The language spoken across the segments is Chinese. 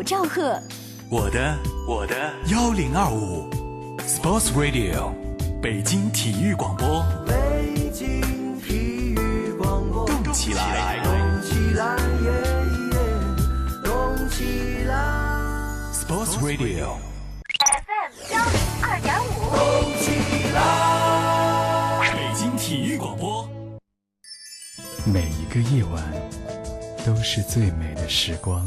五兆赫，我的我的。幺零二五，Sports Radio，北京体育广播，北京体育广播，动起来，动起来，耶耶，动起来，Sports Radio，FM 幺零二点五，动起来，北京体育广播，每一个夜晚都是最美的时光。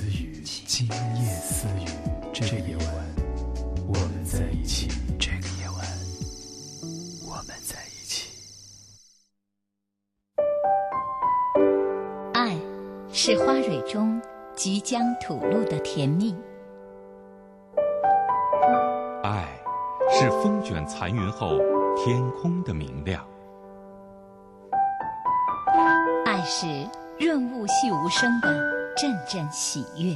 雨。今夜私语，这个夜晚，我们在一起。这个夜晚，我们在一起。爱，是花蕊中即将吐露的甜蜜。爱，是风卷残云后天空的明亮。爱是润物细无声的阵阵喜悦。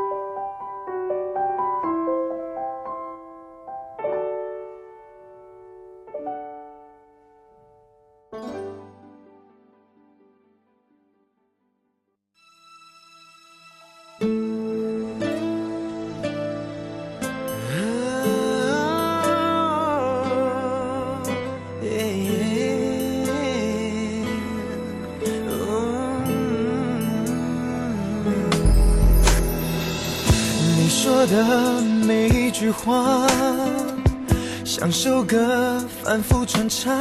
首歌反复传唱，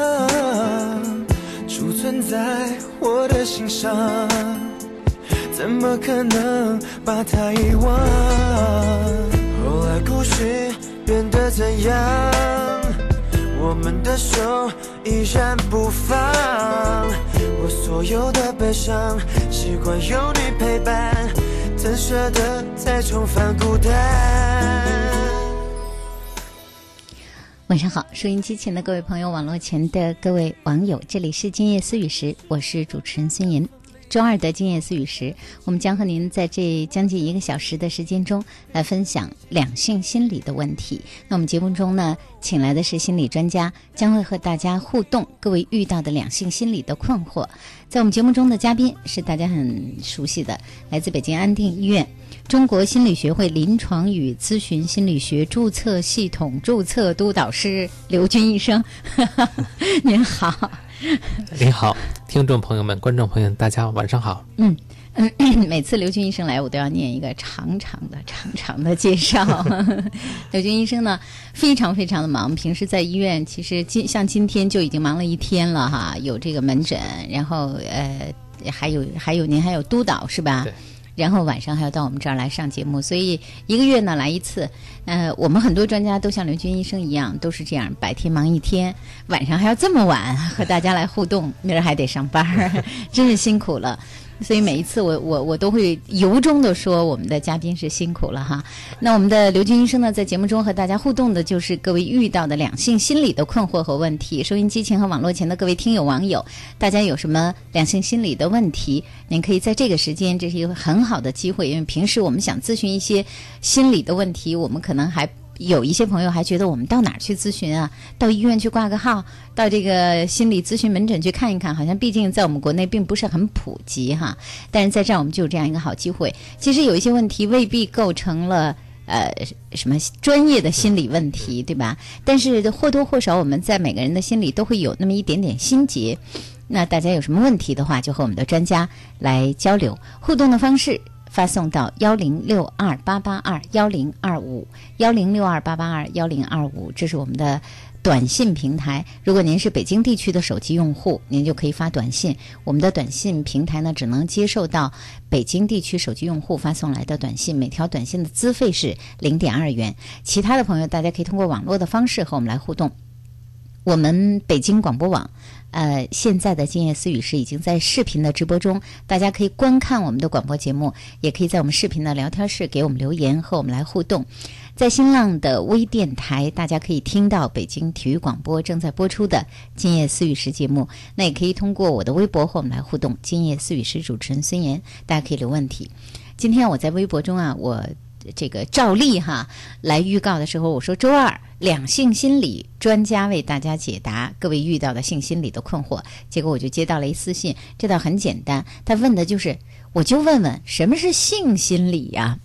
储存在我的心上，怎么可能把它遗忘？后来故事变得怎样？我们的手依然不放，我所有的悲伤，习惯有你陪伴。怎舍得再重返孤单？晚上好，收音机前的各位朋友，网络前的各位网友，这里是今夜思雨时，我是主持人孙岩。周二的今夜思雨时，我们将和您在这将近一个小时的时间中来分享两性心理的问题。那我们节目中呢，请来的是心理专家，将会和大家互动各位遇到的两性心理的困惑。在我们节目中的嘉宾是大家很熟悉的，来自北京安定医院中国心理学会临床与咨询心理学注册系统注册督导师刘军医生。您好。您好，听众朋友们、观众朋友们，大家晚上好。嗯嗯，每次刘军医生来，我都要念一个长长的、长长的介绍。刘军医生呢，非常非常的忙，平时在医院，其实今像今天就已经忙了一天了哈，有这个门诊，然后呃，还有还有您还有督导是吧？对。然后晚上还要到我们这儿来上节目，所以一个月呢来一次。呃，我们很多专家都像刘军医生一样，都是这样，白天忙一天，晚上还要这么晚和大家来互动，明儿还得上班，真是辛苦了。所以每一次我我我都会由衷的说，我们的嘉宾是辛苦了哈。那我们的刘军医生呢，在节目中和大家互动的就是各位遇到的两性心理的困惑和问题。收音机前和网络前的各位听友网友，大家有什么两性心理的问题，您可以在这个时间，这是一个很好的机会，因为平时我们想咨询一些心理的问题，我们可能还。有一些朋友还觉得我们到哪儿去咨询啊？到医院去挂个号，到这个心理咨询门诊去看一看，好像毕竟在我们国内并不是很普及哈。但是在这儿我们就有这样一个好机会。其实有一些问题未必构成了呃什么专业的心理问题，对吧？但是或多或少我们在每个人的心里都会有那么一点点心结。那大家有什么问题的话，就和我们的专家来交流互动的方式。发送到幺零六二八八二幺零二五幺零六二八八二幺零二五，这是我们的短信平台，如果您是北京地区的手机用户，您就可以发短信。我们的短信平台呢，只能接受到北京地区手机用户发送来的短信，每条短信的资费是零点二元。其他的朋友，大家可以通过网络的方式和我们来互动。我们北京广播网，呃，现在的今夜思语是已经在视频的直播中，大家可以观看我们的广播节目，也可以在我们视频的聊天室给我们留言和我们来互动。在新浪的微电台，大家可以听到北京体育广播正在播出的《今夜思语时》节目。那也可以通过我的微博和我们来互动。《今夜思语时》主持人孙岩，大家可以留问题。今天我在微博中啊，我这个照例哈来预告的时候，我说周二两性心理专家为大家解答各位遇到的性心理的困惑。结果我就接到了一私信，这倒很简单，他问的就是，我就问问什么是性心理 呀？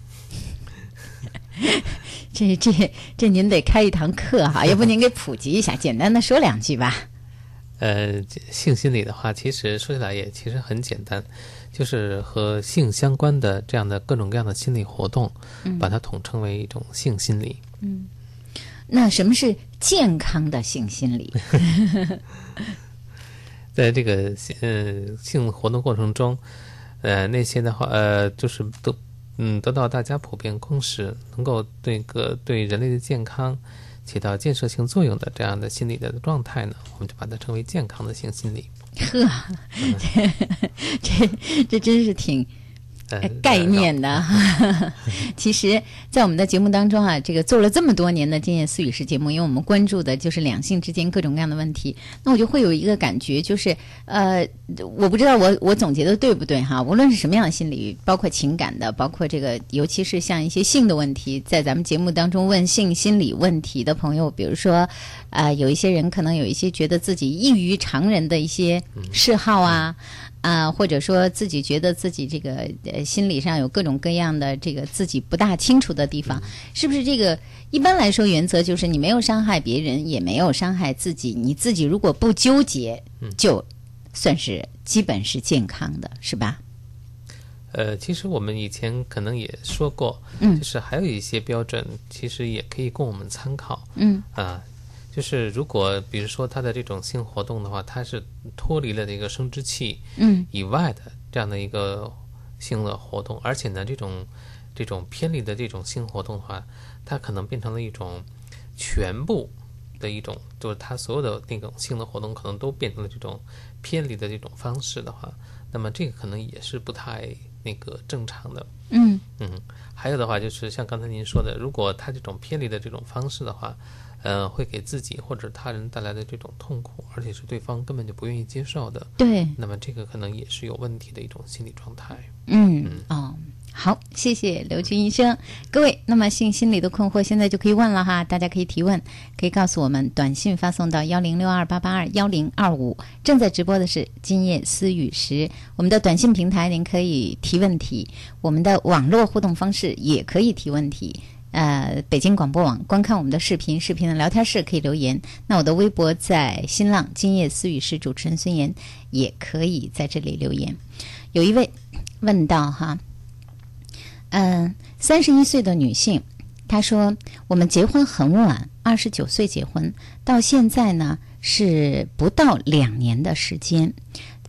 这这这，您得开一堂课哈，要不您给普及一下，简单的说两句吧。呃，性心理的话，其实说起来也其实很简单，就是和性相关的这样的各种各样的心理活动，把它统称为一种性心理。嗯，那什么是健康的性心理？在这个呃性活动过程中，呃那些的话，呃就是都。嗯，得到大家普遍共识，能够对个对人类的健康起到建设性作用的这样的心理的状态呢，我们就把它称为健康的性心理。呵，这这这真是挺。概念的，其实，在我们的节目当中啊，这个做了这么多年的《今夜思语时》节目，因为我们关注的就是两性之间各种各样的问题，那我就会有一个感觉，就是呃，我不知道我我总结的对不对哈？无论是什么样的心理，包括情感的，包括这个，尤其是像一些性的问题，在咱们节目当中问性心理问题的朋友，比如说啊，有一些人可能有一些觉得自己异于常人的一些嗜好啊。啊，或者说自己觉得自己这个呃心理上有各种各样的这个自己不大清楚的地方，是不是这个一般来说原则就是你没有伤害别人，也没有伤害自己，你自己如果不纠结，就算是基本是健康的，是吧？呃，其实我们以前可能也说过，嗯，就是还有一些标准，其实也可以供我们参考，嗯啊。就是如果比如说他的这种性活动的话，他是脱离了这个生殖器嗯以外的这样的一个性的活动，而且呢这种这种偏离的这种性活动的话，它可能变成了一种全部的一种，就是他所有的那种性的活动可能都变成了这种偏离的这种方式的话，那么这个可能也是不太那个正常的。嗯嗯，还有的话就是像刚才您说的，如果他这种偏离的这种方式的话。呃，会给自己或者他人带来的这种痛苦，而且是对方根本就不愿意接受的。对，那么这个可能也是有问题的一种心理状态。嗯，哦，好，谢谢刘军医生。各位，那么性心理的困惑现在就可以问了哈，大家可以提问，可以告诉我们，短信发送到幺零六二八八二幺零二五。正在直播的是今夜思雨时，我们的短信平台您可以提问题，我们的网络互动方式也可以提问题。呃，北京广播网观看我们的视频，视频的聊天室可以留言。那我的微博在新浪，今夜思雨是主持人孙岩，也可以在这里留言。有一位问到哈，嗯，三十一岁的女性，她说我们结婚很晚，二十九岁结婚，到现在呢是不到两年的时间。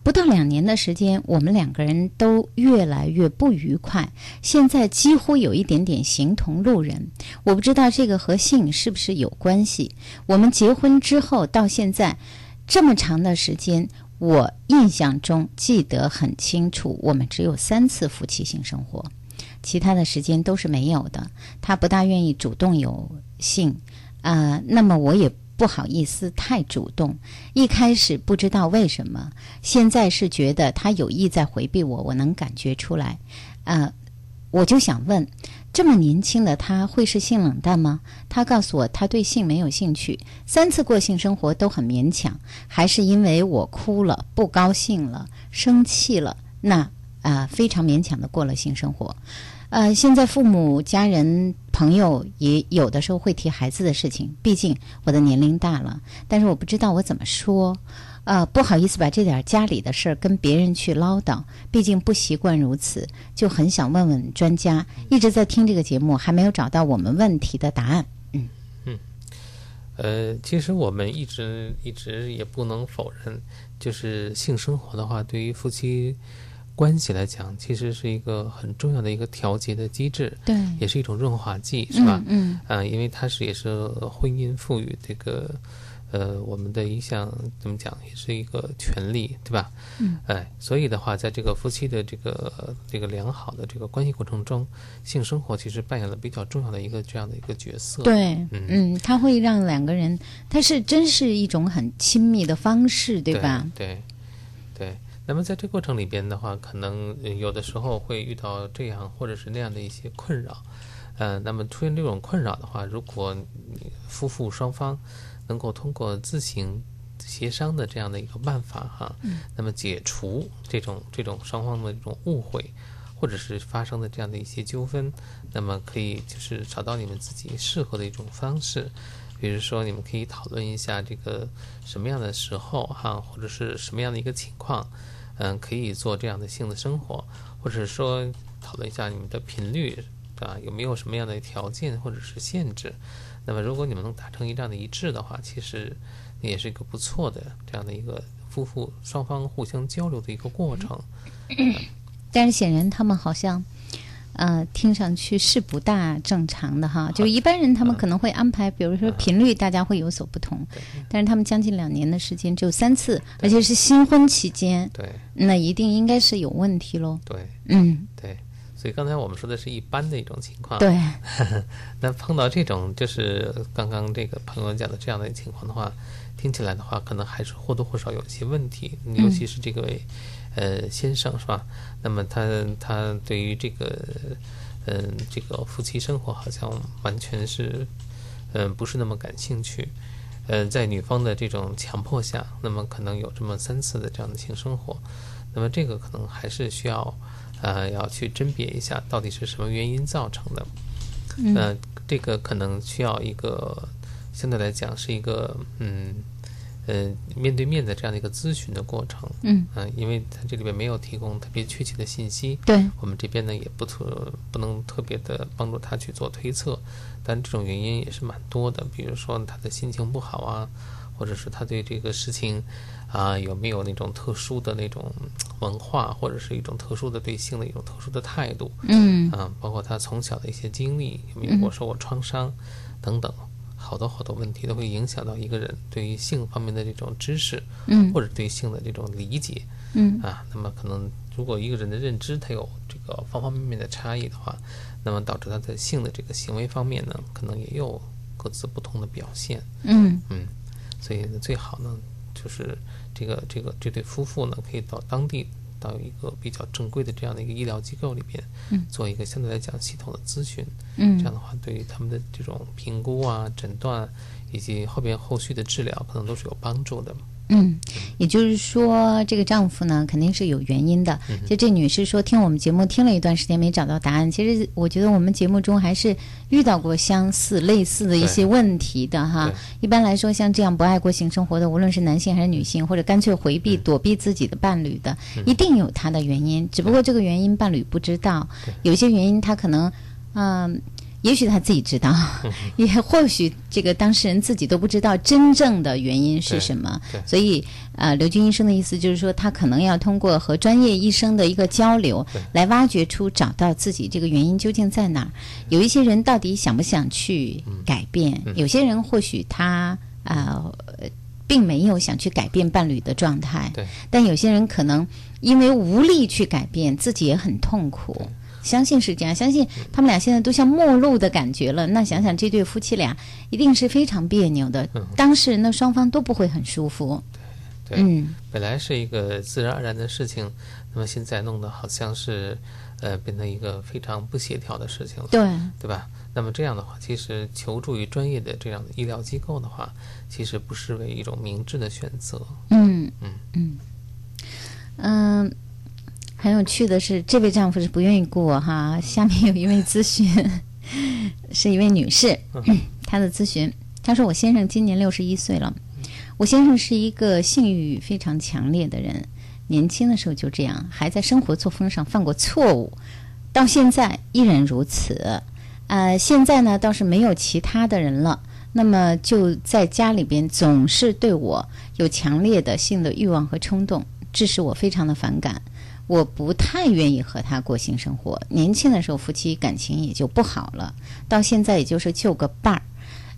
不到两年的时间，我们两个人都越来越不愉快，现在几乎有一点点形同路人。我不知道这个和性是不是有关系。我们结婚之后到现在这么长的时间，我印象中记得很清楚，我们只有三次夫妻性生活，其他的时间都是没有的。他不大愿意主动有性，啊，那么我也。不好意思，太主动。一开始不知道为什么，现在是觉得他有意在回避我，我能感觉出来。呃，我就想问，这么年轻的他会是性冷淡吗？他告诉我他对性没有兴趣，三次过性生活都很勉强，还是因为我哭了、不高兴了、生气了，那啊非常勉强的过了性生活。呃，现在父母、家人、朋友也有的时候会提孩子的事情，毕竟我的年龄大了，但是我不知道我怎么说，呃，不好意思把这点家里的事儿跟别人去唠叨，毕竟不习惯如此，就很想问问专家，一直在听这个节目，还没有找到我们问题的答案。嗯嗯，呃，其实我们一直一直也不能否认，就是性生活的话，对于夫妻关系来讲，其实是一个很重要的一个调节的机制，对，也是一种润滑剂，是吧？嗯啊、因为它是也是婚姻赋予这个呃我们的一项怎么讲，也是一个权利，对吧？嗯，哎，所以的话，在这个夫妻的这个这个良好的这个关系过程中，性生活其实扮演了比较重要的一个这样的一个角色。，对，嗯嗯，它会让两个人，它是真是一种很亲密的方式，对吧？对，对。那么在这过程里边的话，可能呃有的时候会遇到这样或者是那样的一些困扰，呃，那么出现这种困扰的话，如果你夫妇双方能够通过自行协商的这样的一个办法哈，那么解除这种这种双方的这种误会，或者是发生的这样的一些纠纷，那么可以就是找到你们自己适合的一种方式。比如说，你们可以讨论一下这个什么样的时候哈，或者是什么样的一个情况，嗯，可以做这样的性的生活，或者说讨论一下你们的频率啊，有没有什么样的条件或者是限制。那么，如果你们能达成一这样的一致的话，其实也是一个不错的这样的一个夫妇双方互相交流的一个过程。但是显然他们好像，呃，听上去是不大正常的哈。就是一般人他们可能会安排，比如说频率，大家会有所不同。但是他们将近两年的时间只有三次，而且是新婚期间，对那一定应该是有问题喽。对嗯，对，所以刚才我们说的是一般的一种情况。对，那碰到这种就是刚刚这个朋友讲的这样的情况的话，听起来的话，可能还是或多或少有一些问题，尤其是这个位、呃先生是吧？那么他他对于这个嗯、这个夫妻生活好像完全是嗯、不是那么感兴趣。呃，在女方的这种强迫下，那么可能有这么三次的这样的性生活，那么这个可能还是需要呃要去甄别一下，到底是什么原因造成的。嗯呃，这个可能需要一个相对来讲是一个嗯呃面对面的这样的一个咨询的过程。嗯。嗯、因为它这里边没有提供特别确切的信息，对，我们这边呢也不特不能特别的帮助他去做推测，但这种原因也是蛮多的，比如说他的心情不好啊，或者是他对这个事情啊有没有那种特殊的那种文化，或者是一种特殊的对性的一种特殊的态度，嗯。啊，包括他从小的一些经历，有没有过受过创伤等等，好多好多问题都会影响到一个人对于性方面的这种知识，嗯或者对性的这种理解嗯啊。那么可能如果一个人的认知他有这个方方面面的差异的话，那么导致他在性的这个行为方面呢，可能也有各自不同的表现。嗯嗯，所以，最好呢，就是这个这个这对夫妇呢，可以到当地到一个比较正规的这样的一个医疗机构里边，嗯做一个相对来讲系统的咨询。嗯这样的话，对于他们的这种评估啊、诊断以及后边后续的治疗，可能都是有帮助的。嗯，也就是说，这个丈夫呢肯定是有原因的。就这女士说，听我们节目听了一段时间没找到答案。其实我觉得我们节目中还是遇到过相似、类似的一些问题的哈。一般来说，像这样不爱过性生活的，无论是男性还是女性，或者干脆回避、躲避自己的伴侣的，一定有他的原因。只不过这个原因伴侣不知道，有些原因他可能，嗯。也许他自己知道，也或许这个当事人自己都不知道真正的原因是什么所以，呃，刘军医生的意思就是说，他可能要通过和专业医生的一个交流，来挖掘出找到自己这个原因究竟在哪儿。有一些人到底想不想去改变？嗯有些人或许他啊。呃并没有想去改变伴侣的状态，但有些人可能因为无力去改变，自己也很痛苦。相信是这样，相信他们俩现在都像陌路的感觉了。那想想这对夫妻俩一定是非常别扭的，当事人的双方都不会很舒服。对，嗯，本来是一个自然而然的事情，那么现在弄得好像是，呃，变成一个非常不协调的事情了，对，对吧？那么这样的话，其实求助于专业的这样的医疗机构的话，其实不失为一种明智的选择。嗯嗯嗯嗯，很有趣的是，这位丈夫是不愿意过哈。下面有一位咨询，是一位女士，她的咨询，她说：“我先生今年六十一岁了，我先生是一个性欲非常强烈的人，年轻的时候就这样，还在生活作风上犯过错误，到现在依然如此。呃，现在呢倒是没有其他的人了。那么就在家里边总是对我有强烈的性的欲望和冲动，致使我非常的反感。我不太愿意和他过性生活。年轻的时候夫妻感情也就不好了，到现在也就是就个伴儿。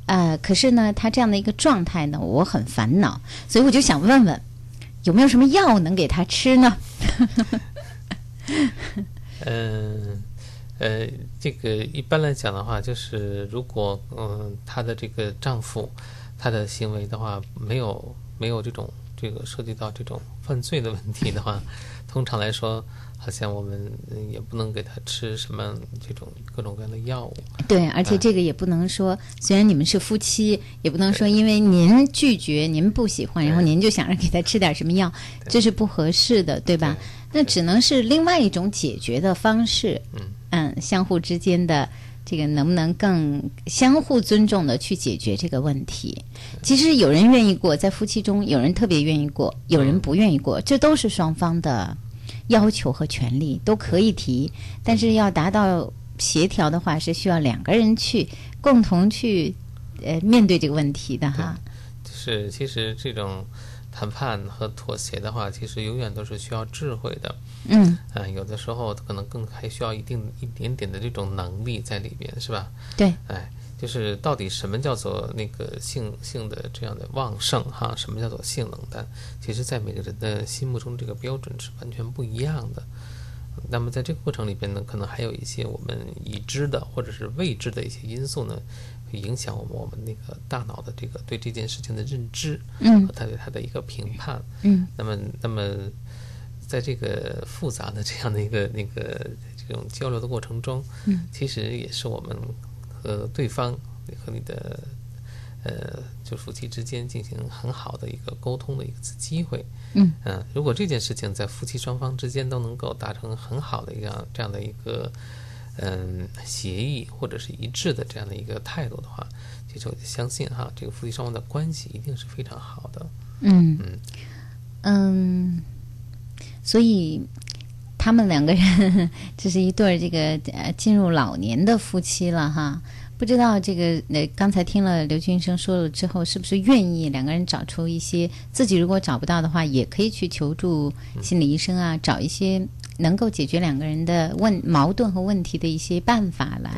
呃，可是呢，他这样的一个状态呢，我很烦恼，所以我就想问问，有没有什么药能给他吃呢？嗯，呃，这个一般来讲的话，就是如果嗯，她的这个丈夫他的行为的话，没有没有这种这个涉及到这种犯罪的问题的话，通常来说，好像我们也不能给他吃什么这种各种各样的药物。对，而且这个也不能说，虽然你们是夫妻，也不能说因为您拒绝、您不喜欢，然后您就想着给他吃点什么药，这是不合适的，对吧？那只能是另外一种解决的方式。嗯嗯，相互之间的这个能不能更相互尊重的去解决这个问题？其实有人愿意过，在夫妻中有人特别愿意过，有人不愿意过，这都是双方的要求和权利，都可以提。但是要达到协调的话，是需要两个人去共同去呃面对这个问题的哈。是其实这种谈判和妥协的话，其实永远都是需要智慧的。嗯，啊，有的时候可能更还需要一定一点点的这种能力在里边，是吧？对，哎，就是到底什么叫做那个性性的这样的旺盛哈？什么叫做性冷淡？其实，在每个人的心目中，这个标准是完全不一样的。那么，在这个过程里边呢，可能还有一些我们已知的或者是未知的一些因素呢，会影响我们我们那个大脑的这个对这件事情的认知，嗯。和他对他的一个评判，嗯。那么，那么，在这个复杂的这样的一个那个这种交流的过程中，嗯，其实也是我们和对方和你的呃，就夫妻之间进行很好的一个沟通的一次机会。嗯。嗯，如果这件事情在夫妻双方之间都能够达成很好的一样这样的一个嗯协议或者是一致的这样的一个态度的话，其实我就相信哈，这个夫妻双方的关系一定是非常好的。嗯嗯嗯，所以他们两个人这是一对儿这个呃进入老年的夫妻了哈。不知道这个呃，刚才听了刘军生说了之后，是不是愿意两个人找出一些自己如果找不到的话，也可以去求助心理医生啊，找一些能够解决两个人的问矛盾和问题的一些办法来。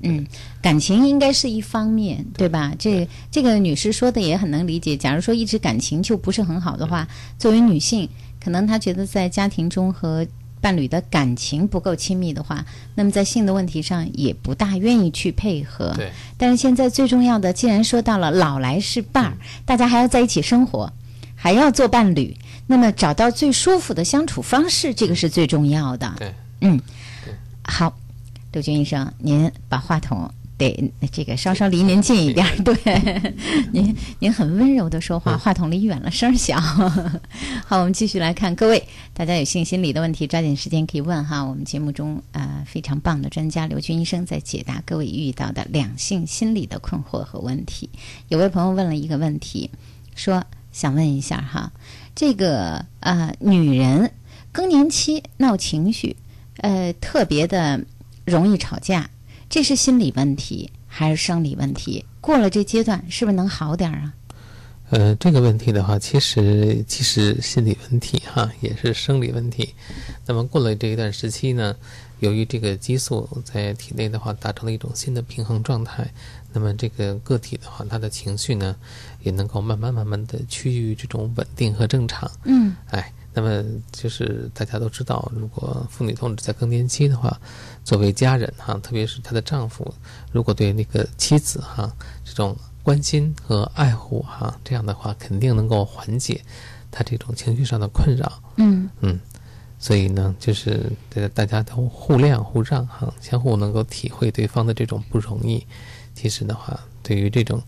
嗯，感情应该是一方面，对吧？这这个女士说的也很能理解。假如说一直感情就不是很好的话，作为女性，可能她觉得在家庭中和伴侣的感情不够亲密的话，那么在性的问题上也不大愿意去配合。对，但是现在最重要的，既然说到了老来是伴儿，大家还要在一起生活，还要做伴侣，那么找到最舒服的相处方式，这个是最重要的。对，嗯，好，刘军医生，您把话筒得这个稍稍离您近一点儿，对，您您很温柔的说话，话筒离远了声儿小。好，我们继续来看，各位大家有性心理的问题，抓紧时间可以问哈。我们节目中呃非常棒的专家刘军医生在解答各位遇到的两性心理的困惑和问题。有位朋友问了一个问题，说想问一下哈，这个呃女人更年期闹情绪，呃特别的容易吵架，这是心理问题还是生理问题？过了这阶段是不是能好点儿啊？呃，这个问题的话，其实其实心理问题哈，也是生理问题。那么过了这一段时期呢，由于这个激素在体内的话达成了一种新的平衡状态，那么这个个体的话，他的情绪呢，也能够慢慢慢慢的趋于这种稳定和正常。嗯哎，那么就是大家都知道，如果妇女同志在更年期的话，作为家人哈，特别是她的丈夫，如果对那个妻子哈这种关心和爱护哈，这样的话肯定能够缓解她这种情绪上的困扰。嗯嗯，所以呢，就是大家大家都互谅互让哈，相互能够体会对方的这种不容易。其实的话，对于这种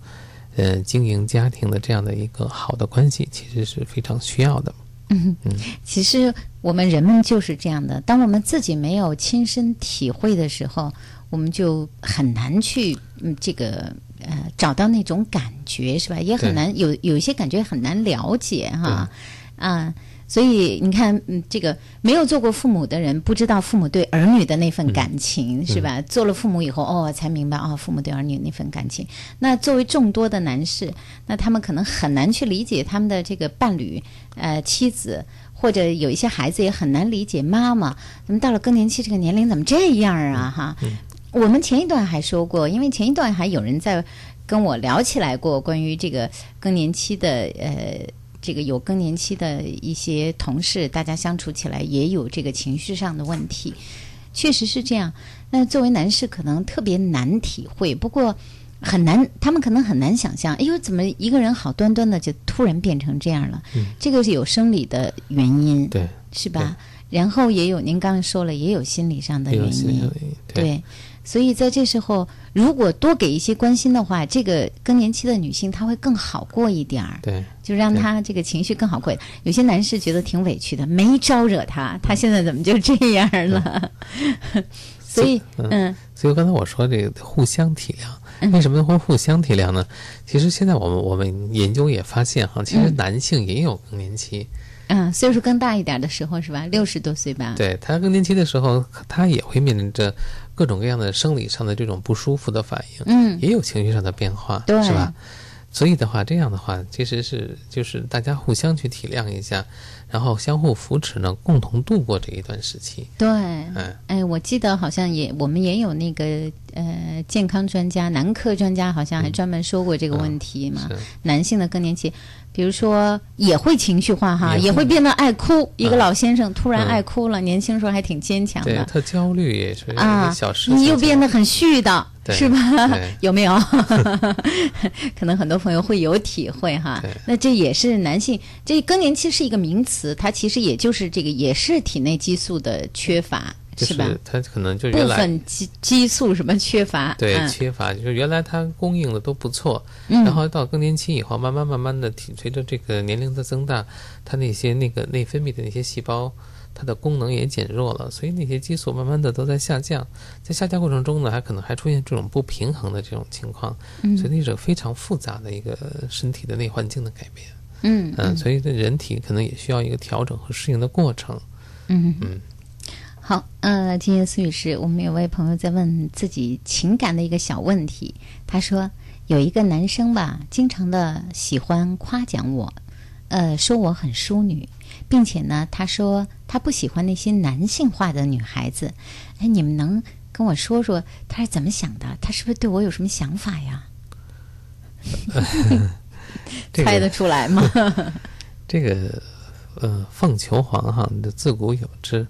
呃经营家庭的这样的一个好的关系，其实是非常需要的。嗯，其实我们人们就是这样的，当我们自己没有亲身体会的时候，我们就很难去嗯这个呃找到那种感觉，是吧？也很难有有一些感觉很难了解哈。啊。所以你看，嗯，这个没有做过父母的人，不知道父母对儿女的那份感情，是吧？做了父母以后，哦，才明白哦，父母对儿女那份感情。那作为众多的男士，那他们可能很难去理解他们的这个伴侣，呃，妻子，或者有一些孩子也很难理解妈妈，怎么到了更年期这个年龄怎么这样啊？哈，我们前一段还说过，因为前一段还有人在跟我聊起来过关于这个更年期的，呃。这个有更年期的一些同事，大家相处起来也有这个情绪上的问题，确实是这样。那作为男士可能特别难体会，不过很难，他们可能很难想象，哎呦，怎么一个人好端端的就突然变成这样了？这个是有生理的原因，对，是吧？然后也有您刚刚说了，也有心理上的原因，对。所以在这时候，如果多给一些关心的话，这个更年期的女性她会更好过一点儿。对，就让她这个情绪更好过。有些男士觉得挺委屈的，没招惹她，她现在怎么就这样了？所以，嗯，所以刚才我说这个互相体谅，为什么会互相体谅呢？其实现在我们我们研究也发现哈，其实男性也有更年期。嗯，岁数更大一点的时候是吧？六十多岁吧。对他更年期的时候，他也会面临着各种各样的生理上的这种不舒服的反应，嗯，也有情绪上的变化，对，是吧？所以的话，这样的话，其实是就是大家互相去体谅一下，然后相互扶持呢，共同度过这一段时期。对，嗯，哎，我记得好像也我们也有那个呃健康专家、男科专家，好像还专门说过这个问题嘛，男性的更年期。比如说也会情绪化哈，也会变得爱哭。一个老先生突然爱哭了，年轻时候还挺坚强的。对他焦虑也是啊，小事。你又变得很絮叨，是吧？有没有？可能很多朋友会有体会哈。那这也是男性，这更年期是一个名词，它其实也就是这个，也是体内激素的缺乏。是？它可能就原来部分激激素什么缺乏，对缺乏，就是原来它供应的都不错，然后到更年期以后，慢慢慢慢的，随着这个年龄的增大，它那些那个内分泌的那些细胞，它的功能也减弱了，所以那些激素慢慢的都在下降，在下降过程中呢，还可能还出现这种不平衡的这种情况，所以那是非常复杂的一个身体的内环境的改变，嗯嗯，所以这人体可能也需要一个调整和适应的过程，嗯。嗯。好，呃，今天思女士我们有位朋友在问自己情感的一个小问题。他说，有一个男生吧，经常的喜欢夸奖我，呃，说我很淑女，并且呢，他说他不喜欢那些男性化的女孩子。哎，你们能跟我说说他是怎么想的？他是不是对我有什么想法呀？猜得出来吗？这个，呃，凤求凰哈，自古有之。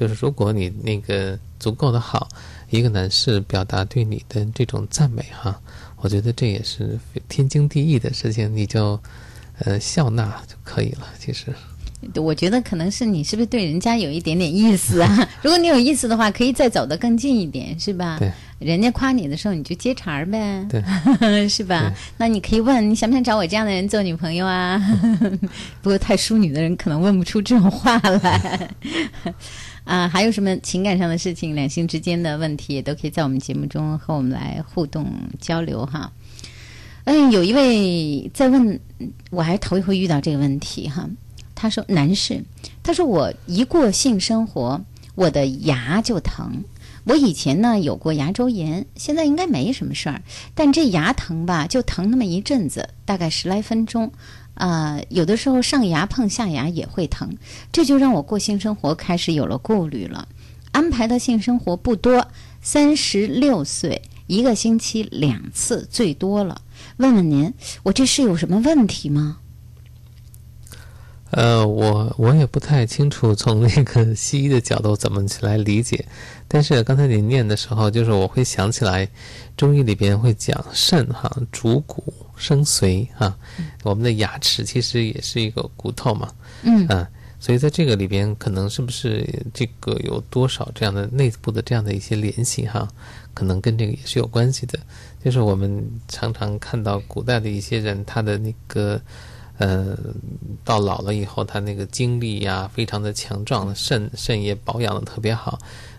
就是如果你那个足够的好，一个男士表达对你的这种赞美哈，我觉得这也是天经地义的事情，你就呃笑纳就可以了。其实，我觉得可能是你是不是对人家有一点点意思啊？如果你有意思的话，可以再走得更近一点，是吧？对，人家夸你的时候，你就接茬儿呗，对，是吧？那你可以问你想不想找我这样的人做女朋友啊？不过太淑女的人可能问不出这种话来。啊，还有什么情感上的事情、两性之间的问题，也都可以在我们节目中和我们来互动交流哈。嗯，有一位在问，我还头一回遇到这个问题哈。他说：“男士，他说我一过性生活，我的牙就疼。我以前呢有过牙周炎，现在应该没什么事儿，但这牙疼吧，就疼那么一阵子，大概十来分钟。”呃，有的时候上牙碰下牙也会疼，这就让我过性生活开始有了顾虑了。安排的性生活不多，三十六岁一个星期两次最多了。问问您，我这是有什么问题吗？呃，我我也不太清楚从那个西医的角度怎么去来理解，但是刚才你念的时候，就是我会想起来，中医里边会讲肾哈主骨生髓哈，我们的牙齿其实也是一个骨头嘛，嗯。啊，所以在这个里边，可能是不是这个有多少这样的内部的这样的一些联系哈，可能跟这个也是有关系的，就是我们常常看到古代的一些人，他的那个。呃，到老了以后，他那个精力呀，非常的强壮，肾肾也保养的特别好。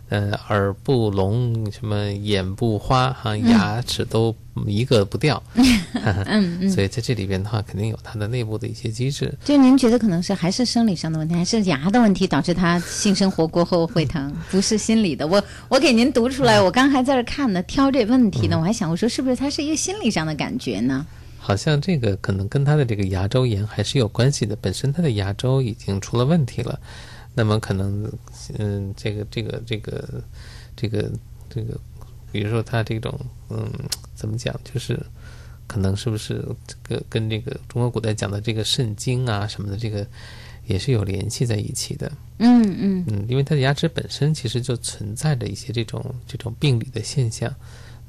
呃，耳不聋，什么眼不花，哈，牙齿都一个不掉，嗯 嗯，所以在这里边的话，肯定有它的内部的一些机制。就您觉得可能是还是生理上的问题，还是牙的问题导致他性生活过后会疼，不是心理的。我我给您读出来，我刚还在这看呢，挑这问题呢，我还想我说是不是他是一个心理上的感觉呢？好像这个可能跟他的这个牙周炎还是有关系的，本身他的牙周已经出了问题了，那么可能，嗯，这个这个这个这个这个，比如说他这种，嗯，怎么讲，就是可能是不是这个跟这个中国古代讲的这个肾经啊什么的，这个也是有联系在一起的。嗯嗯嗯，因为他的牙齿本身其实就存在着一些这种这种病理的现象。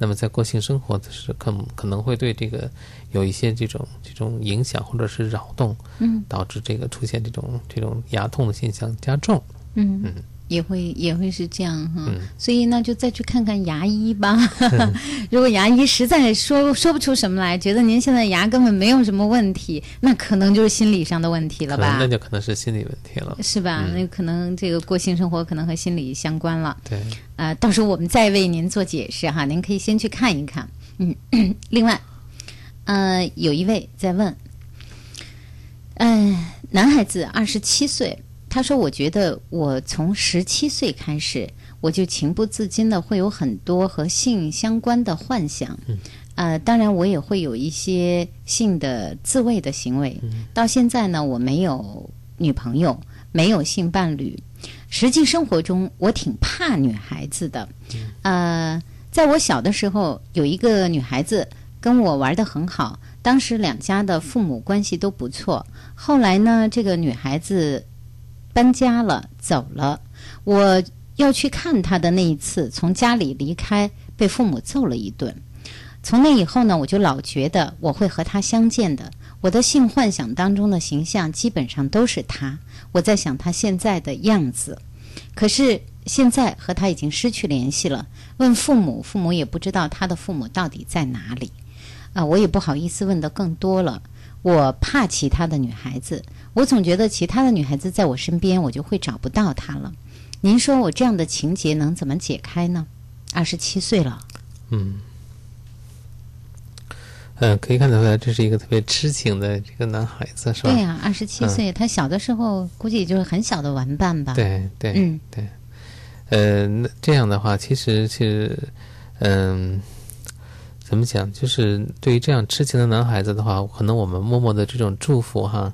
那么在过性生活的时，可可能会对这个有一些这种这种影响或者是扰动，嗯，导致这个出现这种这种牙痛的现象加重。嗯。嗯，也会也会是这样哈。嗯所以那就再去看看牙医吧。如果牙医实在说说不出什么来，觉得您现在牙根本没有什么问题，那可能就是心理上的问题了吧那？就可能是心理问题了。是吧？嗯那可能这个过性生活可能和心理相关了。对，呃，到时候我们再为您做解释哈，您可以先去看一看。嗯，另外，呃，有一位在问，嗯、男孩子二十七岁，他说：“我觉得我从十七岁开始，我就情不自禁的会有很多和性相关的幻想。呃，当然我也会有一些性的自慰的行为。到现在呢，我没有女朋友，没有性伴侣。实际生活中，我挺怕女孩子的。呃，在我小的时候，有一个女孩子跟我玩的很好，当时两家的父母关系都不错。后来呢，这个女孩子搬家了，走了。我要去看他的那一次，从家里离开，被父母揍了一顿。从那以后呢，我就老觉得我会和他相见的。我的性幻想当中的形象基本上都是他。我在想他现在的样子，可是现在和他已经失去联系了。问父母，父母也不知道他的父母到底在哪里。啊，我也不好意思问的更多了。我怕其他的女孩子，我总觉得其他的女孩子在我身边，我就会找不到她了。您说我这样的情节能怎么解开呢？二十七岁了，嗯。嗯，可以看得出来，这是一个特别痴情的这个男孩子，是吧？对呀、二十七岁，他小的时候估计就是很小的玩伴吧。，对对，嗯对，呃，那这样的话，其实其实，嗯、怎么讲？就是对于这样痴情的男孩子的话，可能我们默默的这种祝福哈，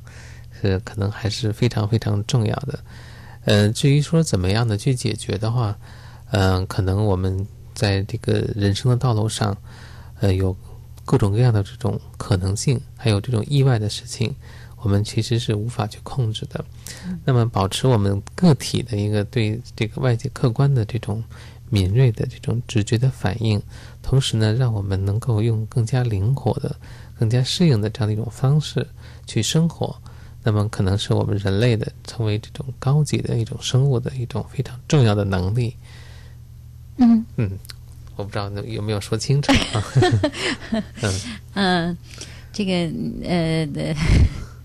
是可能还是非常非常重要的。呃，至于说怎么样的去解决的话，嗯、可能我们在这个人生的道路上，呃，有各种各样的这种可能性，还有这种意外的事情，我们其实是无法去控制的。那么，保持我们个体的一个对这个外界客观的这种敏锐的这种直觉的反应，同时呢，让我们能够用更加灵活的、更加适应的这样的一种方式去生活。那么，可能是我们人类的成为这种高级的一种生物的一种非常重要的能力。嗯嗯，我不知道有没有说清楚啊？嗯、这个呃的。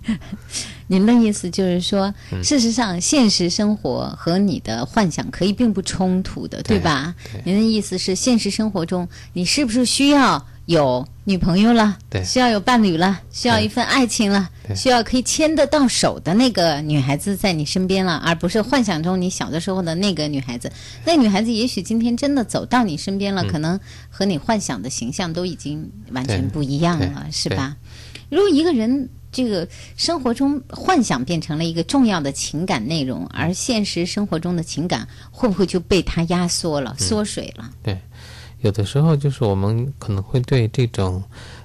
您的意思就是说，嗯事实上，现实生活和你的幻想可以并不冲突的，对对吧？对您的意思是，现实生活中你是不是需要有女朋友了？对需要有伴侣了，需要一份爱情了，对需要可以牵得到手的那个女孩子在你身边了，而不是幻想中你小的时候的那个女孩子。那女孩子也许今天真的走到你身边了，可能和你幻想的形象都已经完全不一样了，是吧？如果一个人这个生活中幻想变成了一个重要的情感内容，而现实生活中的情感会不会就被他压缩了、缩水了？对，有的时候就是我们可能会对这种，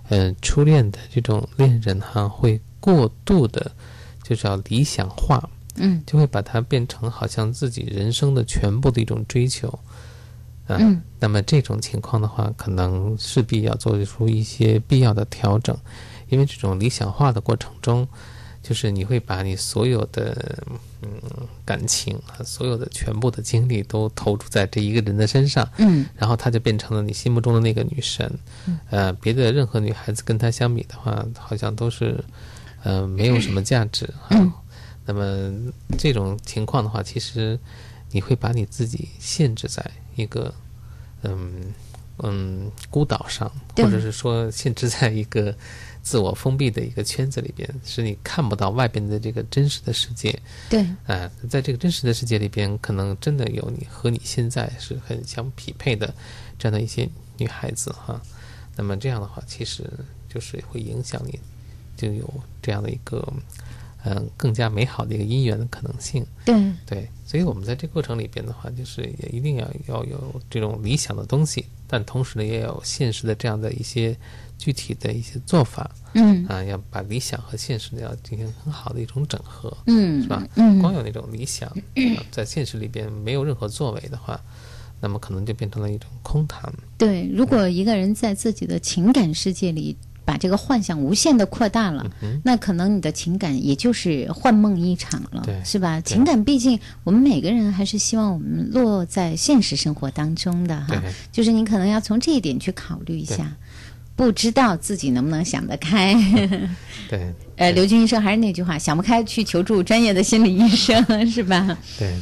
呃，初恋的这种恋人哈，会过度的，就是要理想化，嗯就会把它变成好像自己人生的全部的一种追求。啊嗯那么这种情况的话，可能势必要做出一些必要的调整，因为这种理想化的过程中，就是你会把你所有的嗯感情和，所有的全部的精力都投注在这一个人的身上，嗯。然后她就变成了你心目中的那个女神。呃，别的任何女孩子跟她相比的话，好像都是呃没有什么价值啊。嗯。那么这种情况的话，其实你会把你自己限制在一个嗯嗯孤岛上，或者是说限制在一个自我封闭的一个圈子里边，使你看不到外边的这个真实的世界。对，啊、在这个真实的世界里边，可能真的有你和你现在是很相匹配的这样的一些女孩子哈。那么这样的话，其实就是会影响你，就有这样的一个嗯更加美好的一个姻缘的可能性。对，对，所以我们在这个过程里边的话，就是也一定要要有这种理想的东西，但同时呢，也有现实的这样的一些具体的一些做法嗯啊，要把理想和现实呢要进行很好的一种整合。嗯，是吧？嗯，光有那种理想，啊在现实里边没有任何作为的话，那么可能就变成了一种空谈。对，如果一个人在自己的情感世界里把这个幻想无限的扩大了，嗯那可能你的情感也就是幻梦一场了，是吧？情感毕竟我们每个人还是希望我们落在现实生活当中的哈，就是你可能要从这一点去考虑一下，不知道自己能不能想得开。对 呃，刘军医生还是那句话，想不开去求助专业的心理医生，是吧？对，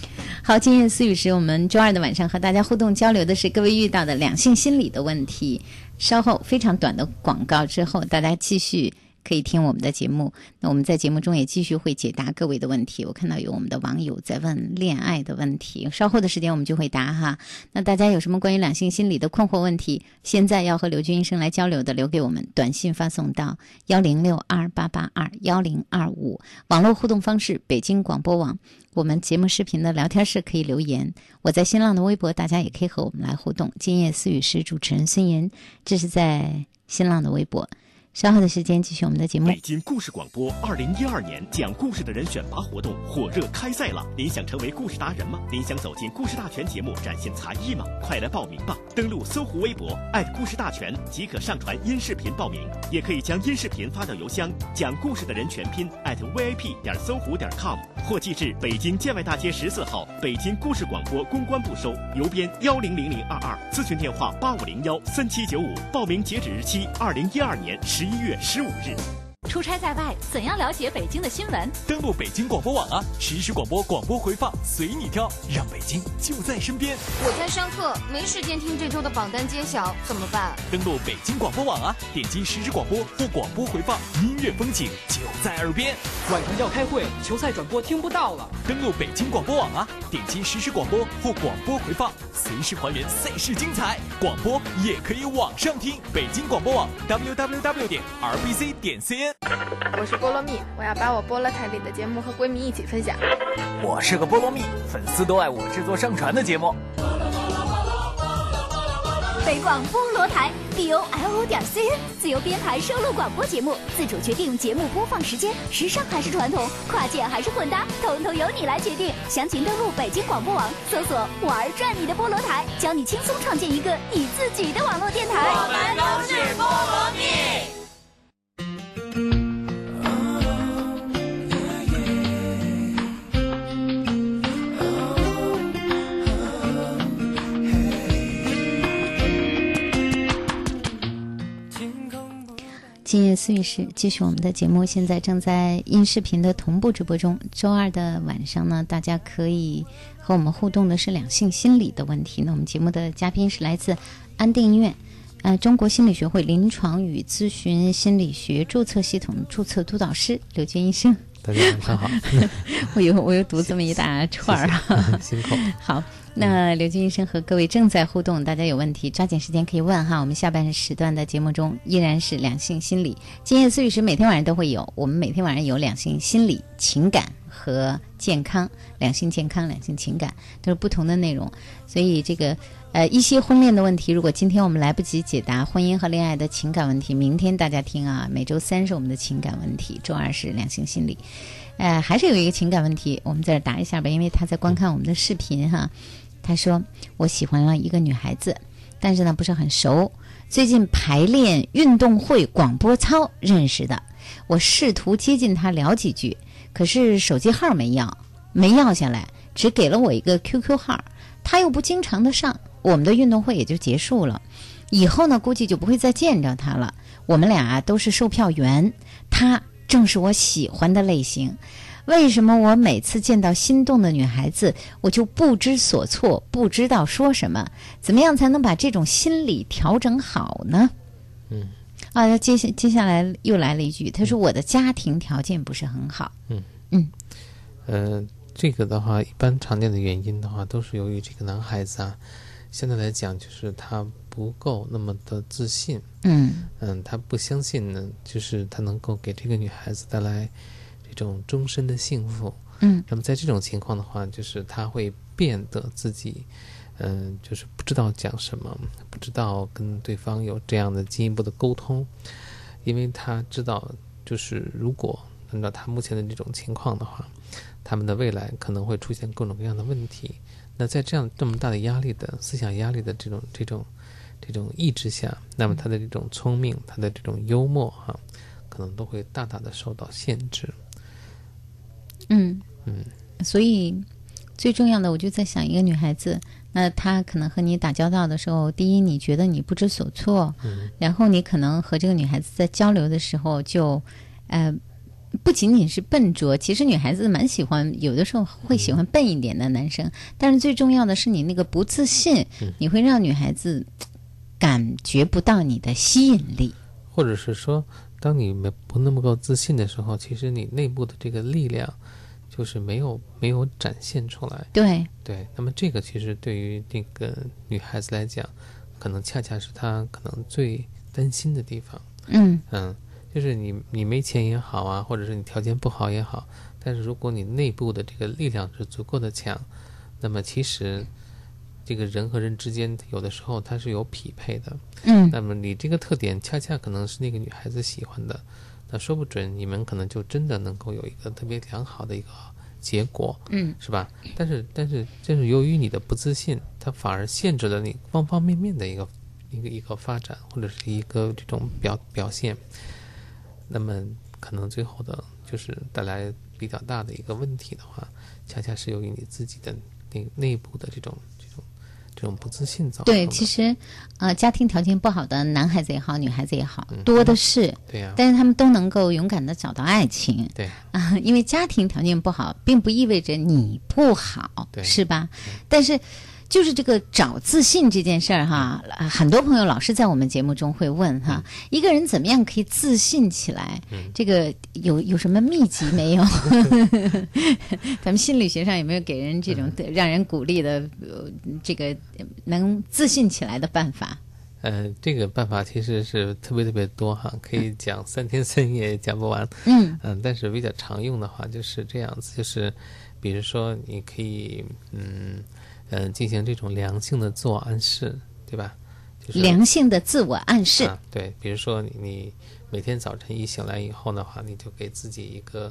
好，今夜思雨时，我们周二的晚上和大家互动交流的是各位遇到的两性心理的问题。稍后非常短的广告之后，大家继续可以听我们的节目。那我们在节目中也继续会解答各位的问题。我看到有我们的网友在问恋爱的问题，稍后的时间我们就会答哈。那大家有什么关于两性心理的困惑问题，现在要和刘军医生来交流的，留给我们短信发送到幺零六二八八二幺零二五。网络互动方式：北京广播网。我们节目视频的聊天室可以留言，我在新浪的微博，大家也可以和我们来互动。今夜思语是主持人孙岩，这是在新浪的微博。稍后的时间继续我们的节目北。京故事广播二零一二年讲故事的人选拔活动火热开赛了！您想成为故事达人吗？您想走进故事大全节目展现才艺吗？快来报名吧！登录搜狐微博故事大全即可上传音视频报名，也可以将音视频发到邮箱讲故事的人全拼 @vip 点搜狐点 com，或寄至北京建外大街十四号北京故事广播公关部收，邮编幺零零零二二，咨询电话八五零幺三七九五，报名截止日期二零一二年十一月十五日。出差在外，怎样了解北京的新闻？登录北京广播网啊，实时广播广播回放随你挑，让北京就在身边。我在上课，没时间听这周的榜单揭晓，怎么办？登录北京广播网啊，点击实时广播或广播回放，音乐风景就在耳边。晚上要开会，球赛转播听不到了。登录北京广播网啊，点击实时广播或广播回放，随时还原赛事精彩。广播也可以网上听，北京广播网 www 点 rbc 点 cn。我是菠萝蜜，我要把我菠萝台里的节目和闺蜜一起分享。我是个菠萝蜜，粉丝都爱我制作上传的节目。北广菠萝台 b o l o 点 c n 自由编排收录广播节目，自主决定节目播放时间，时尚还是传统，跨界还是混搭，统统由你来决定。详情登录北京广播网，搜索“玩转你的菠萝台”，教你轻松创建一个你自己的网络电台。我们都是菠萝蜜。今夜思语室继续我们的节目，现在正在音视频的同步直播中。周二的晚上呢，大家可以和我们互动的是两性心理的问题。那我们节目的嘉宾是来自安定医院，呃，中国心理学会临床与咨询心理学注册系统注册督导师刘军医生。大家晚上好，我又我又读这么一大串儿啊，辛苦。好，那刘军医生和各位正在互动，大家有问题抓紧时间可以问哈。我们下半时段的节目中依然是两性心理，今夜思语时每天晚上都会有，我们每天晚上有两性心理、情感和健康，两性健康、两性情感都是不同的内容，所以这个。呃，一些婚恋的问题，如果今天我们来不及解答婚姻和恋爱的情感问题，明天大家听啊。每周三是我们的情感问题，周二是两性心理。呃，还是有一个情感问题，我们在这答一下吧，因为他在观看我们的视频哈。他说：“我喜欢了一个女孩子，但是呢不是很熟。最近排练运动会广播操认识的，我试图接近她聊几句，可是手机号没要，没要下来，只给了我一个 QQ 号，她又不经常的上。”我们的运动会也就结束了，以后呢，估计就不会再见着他了。我们俩都是售票员，他正是我喜欢的类型。为什么我每次见到心动的女孩子，我就不知所措，不知道说什么？怎么样才能把这种心理调整好呢？嗯啊，他接下接下来又来了一句，他说我的家庭条件不是很好。嗯嗯，呃，这个的话，一般常见的原因的话，都是由于这个男孩子啊，相对来讲就是他不够那么的自信。嗯嗯，他不相信呢，就是他能够给这个女孩子带来这种终身的幸福。嗯那么在这种情况的话，就是他会变得自己，嗯、就是不知道讲什么，不知道跟对方有这样的进一步的沟通，因为他知道，就是如果按照他目前的这种情况的话，他们的未来可能会出现各种各样的问题。那在这样这么大的压力的思想压力的这种这种这种意志下，那么他的这种聪明，他的这种幽默哈、可能都会大大的受到限制。嗯嗯，所以最重要的，我就在想，一个女孩子，那她可能和你打交道的时候，第一，你觉得你不知所措，嗯然后你可能和这个女孩子在交流的时候就，呃。不仅仅是笨拙，其实女孩子蛮喜欢，有的时候会喜欢笨一点的男生。但是最重要的是你那个不自信，嗯你会让女孩子感觉不到你的吸引力。或者是说，当你没不那么够自信的时候，其实你内部的这个力量就是没有没有展现出来。对，对，那么这个其实对于这个女孩子来讲，可能恰恰是她可能最担心的地方。嗯嗯，就是你你没钱也好啊，或者是你条件不好也好，但是如果你内部的这个力量是足够的强，那么其实这个人和人之间有的时候它是有匹配的。嗯那么你这个特点恰恰可能是那个女孩子喜欢的，那说不准你们可能就真的能够有一个特别良好的一个结果，嗯是吧？但是但是正是由于你的不自信，它反而限制了你方方面面的一个一个一个发展，或者是一个这种表表现。那么可能最后的就是带来比较大的一个问题的话，恰恰是由于你自己的内内部的这种这种不自信造成的。对，其实，呃，家庭条件不好的男孩子也好，女孩子也好，嗯多的是。对呀但是他们都能够勇敢的找到爱情。对啊，因为家庭条件不好，并不意味着你不好，对是吧？但是。就是这个找自信这件事儿哈，呃很多朋友老是在我们节目中会问哈，一个人怎么样可以自信起来？这个有有什么秘籍没有？咱们心理学上有没有给人这种让人鼓励的呃这个呃能自信起来的办法？呃，这个办法其实是特别特别多哈，可以讲三天三夜也讲不完。嗯嗯，但是比较常用的话就是这样子，就是比如说你可以嗯呃进行这种良性的自我暗示，对吧？就是良性的自我暗示。啊，对，比如说你你每天早晨一醒来以后的话，你就给自己一个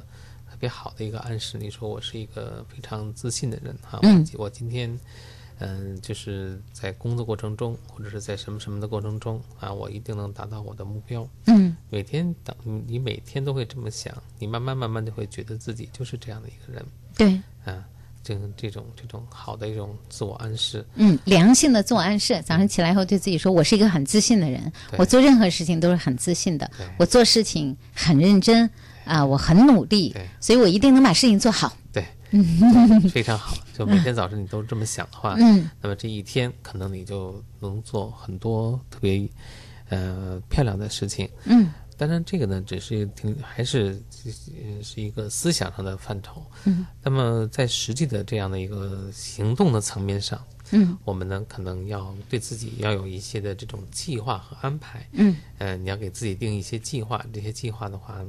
特别好的一个暗示，你说我是一个非常自信的人哈，嗯我今我今天嗯、就是在工作过程中或者是在什么什么的过程中啊，我一定能达到我的目标。嗯每天等你你每天都会这么想，你慢慢慢慢就会觉得自己就是这样的一个人对，啊，这这种这种好的一种自我暗示。嗯，良性的自我暗示，早上起来后对自己说：“我是一个很自信的人，我做任何事情都是很自信的，我做事情很认真啊、我很努力，所以我一定能把事情做好。对，非常好。就每天早晨你都这么想的话，嗯那么这一天可能你就能做很多特别呃漂亮的事情。嗯当然，这个呢，只是挺还是呃是一个思想上的范畴。嗯那么在实际的这样的一个行动的层面上，嗯我们呢可能要对自己要有一些的这种计划和安排。嗯呃，你要给自己定一些计划，这些计划的话，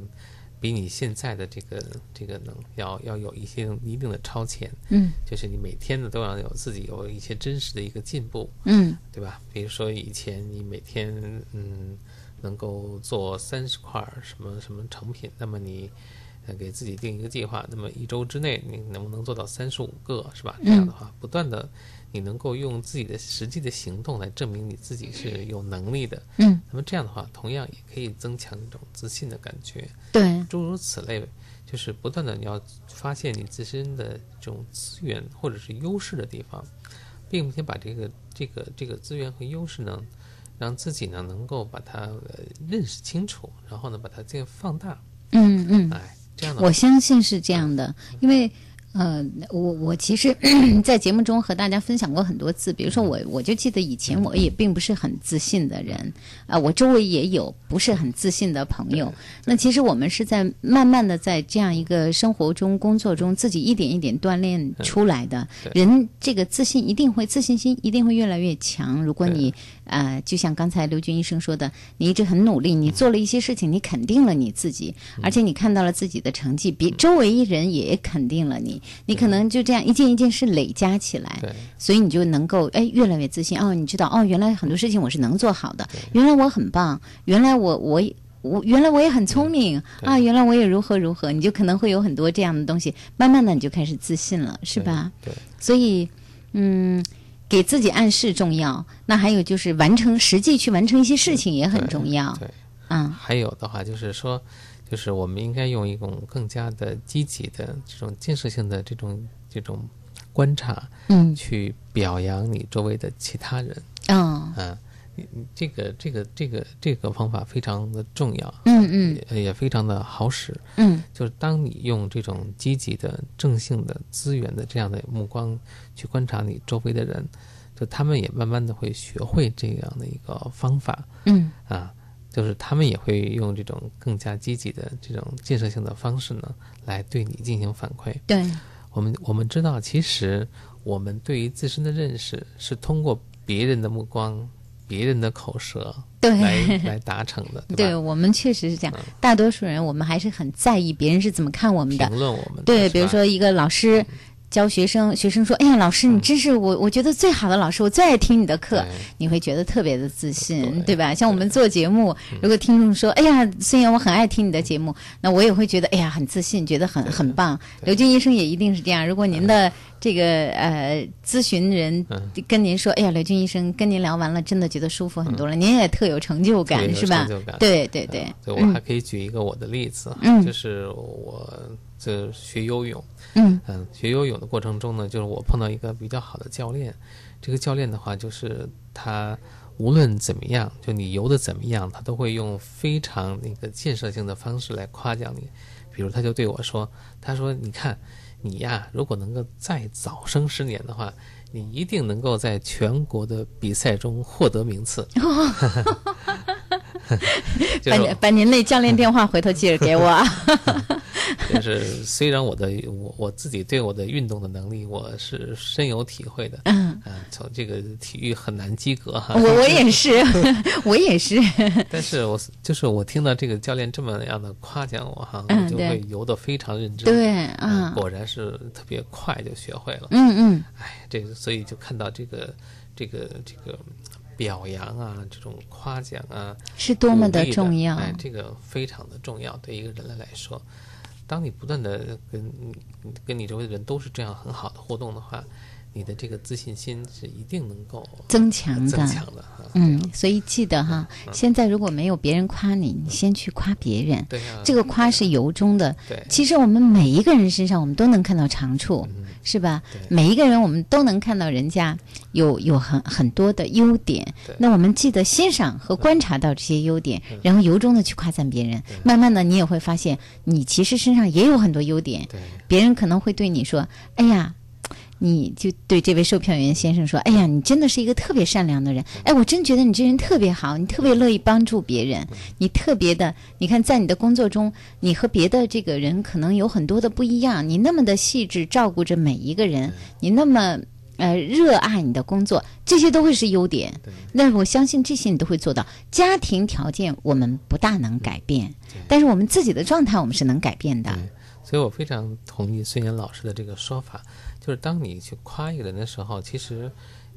比你现在的这个这个能要要有一些一定的超前。嗯就是你每天呢都要有自己有一些真实的一个进步，嗯对吧？比如说以前你每天嗯能够做三十块什么什么成品，那么你呃给自己定一个计划，那么一周之内你能不能做到三十五个，是吧？这样的话，不断的你能够用自己的实际的行动来证明你自己是有能力的。嗯，那么这样的话，同样也可以增强一种自信的感觉。对，诸如此类，就是不断的你要发现你自身的这种资源或者是优势的地方，并且把这个这个这个资源和优势呢，让自己呢能够把它呃认识清楚，然后呢把它这个放大。嗯嗯哎，这样的我相信是这样的，因为。呃，我我其实，在节目中和大家分享过很多次，比如说我我就记得以前我也并不是很自信的人，啊、我周围也有不是很自信的朋友。那其实我们是在慢慢的在这样一个生活中、工作中，自己一点一点锻炼出来的。人这个自信一定会自信心一定会越来越强。如果你呃，就像刚才刘军医生说的，你一直很努力，你做了一些事情，你肯定了你自己，而且你看到了自己的成绩，比周围人也肯定了你，你可能就这样一件一件事累加起来，所以你就能够哎越来越自信哦，你知道哦，原来很多事情我是能做好的，原来我很棒，原来我我。我原来我也很聪明啊，原来我也如何如何，你就可能会有很多这样的东西，慢慢的你就开始自信了，是吧？对，所以嗯。给自己暗示重要，那还有就是完成实际去完成一些事情也很重要。对，嗯，还有的话就是说，就是我们应该用一种更加的积极的这种建设性的这种这种观察，嗯，去表扬你周围的其他人。嗯，啊，你你这个这个这个这个方法非常的重要。嗯嗯，也也非常的好使。嗯，就是当你用这种积极的正性的资源的这样的目光去观察你周围的人，就他们也慢慢的会学会这样的一个方法。嗯，啊，就是他们也会用这种更加积极的这种建设性的方式呢，来对你进行反馈。对，我们我们知道，其实我们对于自身的认识是通过别人的目光。别人的口舌对来来达成的，对？对我们确实是这样。大多数人，我们还是很在意别人是怎么看我们的，评论我们的。对，比如说一个老师教学生，学生说：“哎呀，老师，你真是我我觉得最好的老师，我最爱听你的课。”你会觉得特别的自信，对吧？像我们做节目，如果听众说：“哎呀，孙岩，我很爱听你的节目。”那我也会觉得：“哎呀，很自信，觉得很很棒。”刘军医生也一定是这样。如果您的这个呃咨询人跟您说：“哎呀，刘军医生跟您聊完了，真的觉得舒服很多了。”您也特有成就感，是吧？对对对。对我还可以举一个我的例子，就是我这学游泳。嗯嗯，学游泳的过程中呢，就是我碰到一个比较好的教练。这个教练的话，就是他无论怎么样，就你游的怎么样，他都会用非常那个建设性的方式来夸奖你。比如，他就对我说：“他说，你看，你呀，如果能够再早生十年的话，你一定能够在全国的比赛中获得名次。” 把把您那教练电话回头记着给我。就是虽然我的我我自己对我的运动的能力我是深有体会的，嗯，从这个体育很难及格哈。我我也是，我也是。但是我就是我听到这个教练这么样的夸奖我哈，我就会游得非常认真。对啊，果然是特别快就学会了。嗯嗯。哎，这个所以就看到这个这个这个表扬啊，这种夸奖啊，是多么的重要。哎，这个非常的重要，对一个人类来说。当你不断的跟跟你周围的人都是这样很好的互动的话，你的这个自信心是一定能够增强的。增强的，嗯，所以记得哈，现在如果没有别人夸你，你先去夸别人。对啊，这个夸是由衷的。对，其实我们每一个人身上，我们都能看到长处，是吧？每一个人，我们都能看到人家有有很很多的优点。那我们记得欣赏和观察到这些优点，然后由衷的去夸赞别人。慢慢的，你也会发现，你其实身上也有很多优点。别人可能会对你说：“哎呀。”你就对这位售票员先生说：“哎呀，你真的是一个特别善良的人。哎，我真觉得你这人特别好，你特别乐意帮助别人，你特别的。你看，在你的工作中，你和别的这个人可能有很多的不一样。你那么的细致，照顾着每一个人，你那么呃热爱你的工作，这些都会是优点。那我相信这些你都会做到。家庭条件我们不大能改变，但是我们自己的状态我们是能改变的。所以我非常同意孙岩老师的这个说法。”就是当你去夸一个人的时候，其实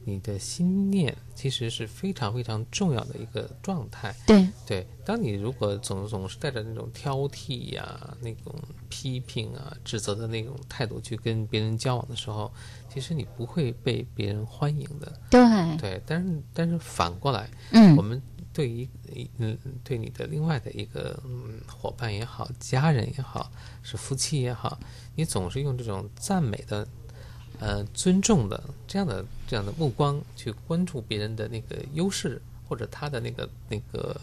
你的心念其实是非常非常重要的一个状态。对对，当你如果总总是带着那种挑剔呀、那种批评啊、指责的那种态度去跟别人交往的时候，其实你不会被别人欢迎的。对对，但是但是反过来，嗯，我们对于嗯对你的另外的一个嗯伙伴也好、家人也好、是夫妻也好，你总是用这种赞美的。呃，尊重的这样的这样的目光去关注别人的那个优势或者他的那个那个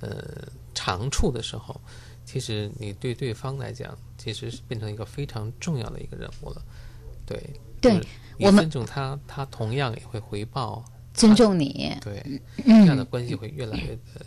呃长处的时候，其实你对对方来讲，其实是变成一个非常重要的一个人物了。对，对我们尊重他，他同样也会回报尊重你，对，嗯这样的关系会越来越呃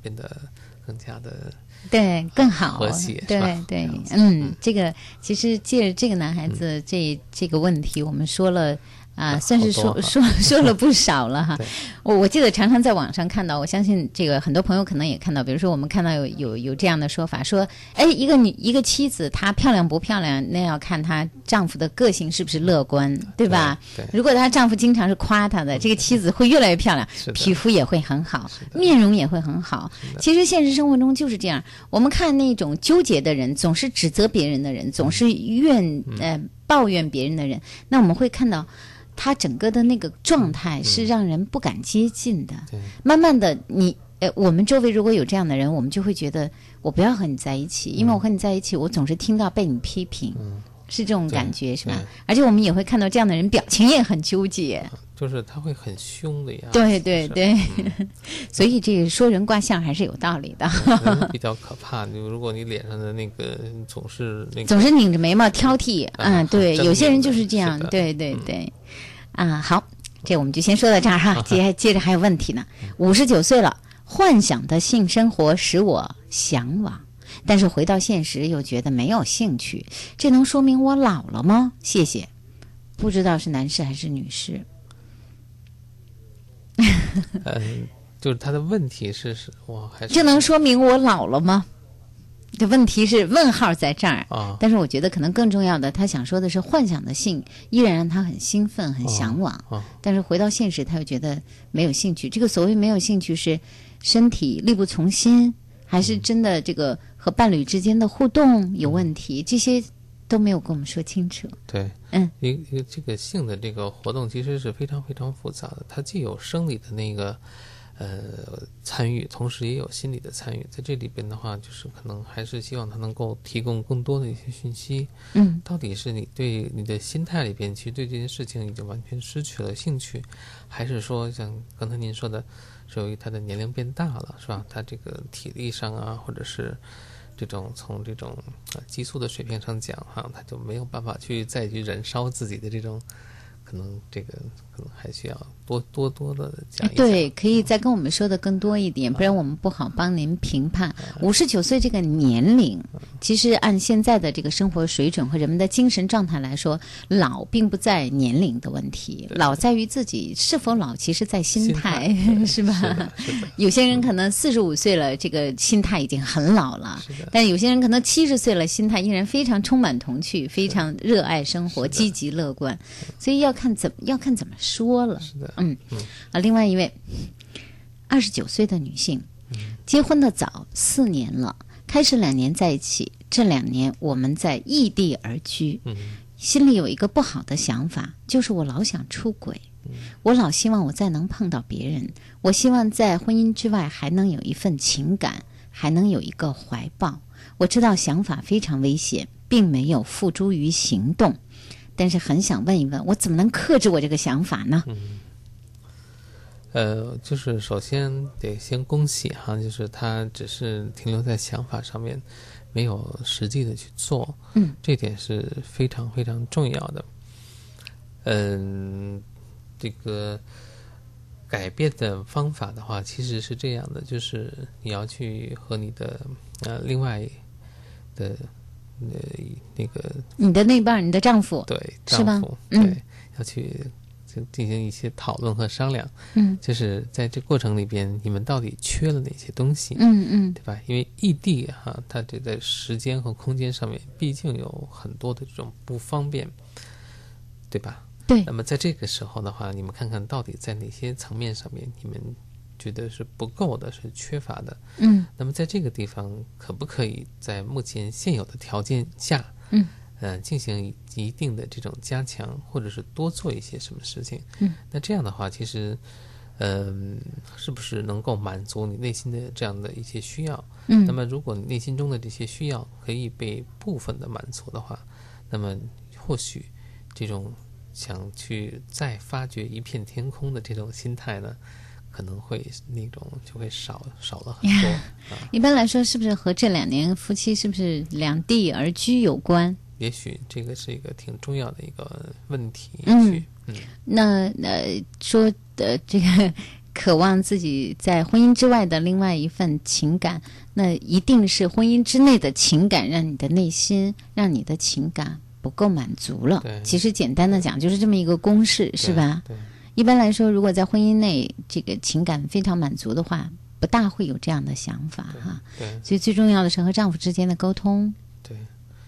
变得更加的对，更好，和谐对对嗯，这个其实借着这个男孩子这这个问题，我们说了。啊，算是说说 说了不少了哈。我我记得常常在网上看到，我相信这个很多朋友可能也看到，比如说我们看到有有有这样的说法，说，哎，一个女一个妻子她漂亮不漂亮，那要看她丈夫的个性是不是乐观，对吧？对对如果她丈夫经常是夸她的，这个妻子会越来越漂亮皮肤也会很好，面容也会很好。其实现实生活中就是这样，我们看那种纠结的人，总是指责别人的人，总是怨呃抱怨别人的人，那我们会看到。他整个的那个状态是让人不敢接近的。对。慢慢的，你呃，我们周围如果有这样的人，我们就会觉得我不要和你在一起，因为我和你在一起，我总是听到被你批评，是这种感觉是吧？而且我们也会看到这样的人表情也很纠结。就是他会很凶的样子。对对对嗯 所以这个说人卦象还是有道理的，人比较可怕。就如果你脸上的那个总是那个总是拧着眉毛挑剔。啊嗯，对，有些人就是这样对对嗯对，啊，好，这我们就先说到这儿哈。接接着还有问题呢。五十九岁了，幻想的性生活使我向往，但是回到现实又觉得没有兴趣，这能说明我老了吗？谢谢。不知道是男士还是女士。嗯，就是他的问题是是哇，还是这能说明我老了吗？这问题是问号在这儿。啊但是我觉得可能更重要的，他想说的是幻想的性依然让他很兴奋、很向往，啊但是回到现实他又觉得没有兴趣。这个所谓没有兴趣是身体力不从心，还是真的这个和伴侣之间的互动有问题？这些都没有跟我们说清楚。对，嗯，因因这个性的这个活动其实是非常非常复杂的，它既有生理的那个呃参与，同时也有心理的参与。在这里边的话，就是可能还是希望他能够提供更多的一些讯息。嗯，到底是你对你的心态里边，其实对这件事情已经完全失去了兴趣，还是说像刚才您说的，是由于他的年龄变大了，是吧？他这个体力上啊，或者是这种从这种激素的水平上讲哈，他就没有办法去再去燃烧自己的这种，可能这个可能还需要多多多的讲一讲。对，可以再跟我们说的更多一点，不然我们不好帮您评判。五十九岁这个年龄，其实按现在的这个生活水准和人们的精神状态来说，老并不在年龄的问题，老在于自己是否老，其实在心心态，是吧？是的是的有些人可能四十五岁了，这个心态已经很老了；但有些人可能七十岁了，心态依然非常充满童趣，非常热爱生活，积极乐观。所以要看怎么要看怎么说了。是的，嗯，啊，另外一位二十九岁的女性，结婚的早，四年了，开始两年在一起，这两年我们在异地而居，嗯。心里有一个不好的想法，就是我老想出轨，我老希望我再能碰到别人，我希望在婚姻之外还能有一份情感，还能有一个怀抱。我知道想法非常危险，并没有付诸于行动，但是很想问一问，我怎么能克制我这个想法呢？呃，就是首先得先恭喜哈，就是他只是停留在想法上面，没有实际的去做，嗯，这点是非常非常重要的。嗯，这个改变的方法的话，其实是这样的，就是你要去和你的呃另外的呃那个你的那半儿，你的丈夫，对是吧丈夫，嗯对，要去就进行一些讨论和商量。嗯就是在这过程里边，你们到底缺了哪些东西，嗯嗯对吧？因为异地哈，它这在时间和空间上面，毕竟有很多的这种不方便，对吧？对那么在这个时候的话，你们看看到底在哪些层面上面，你们觉得是不够的，是缺乏的。嗯那么在这个地方，可不可以在目前现有的条件下，嗯，呃，进行一定的这种加强，或者是多做一些什么事情？嗯，那这样的话，其实，嗯、是不是能够满足你内心的这样的一些需要？嗯那么如果你内心中的这些需要可以被部分的满足的话，那么或许这种想去再发掘一片天空的这种心态呢，可能会那种就会少少了很多。一般来说，是不是和这两年夫妻是不是两地而居有关？也许这个是一个挺重要的一个问题。嗯嗯，那呃，说的这个渴望自己在婚姻之外的另外一份情感，那一定是婚姻之内的情感让你的内心，让你的情感不够满足了。其实简单的讲，就是这么一个公式，是吧？对，一般来说，如果在婚姻内这个情感非常满足的话，不大会有这样的想法哈。对所以最重要的是和丈夫之间的沟通。对，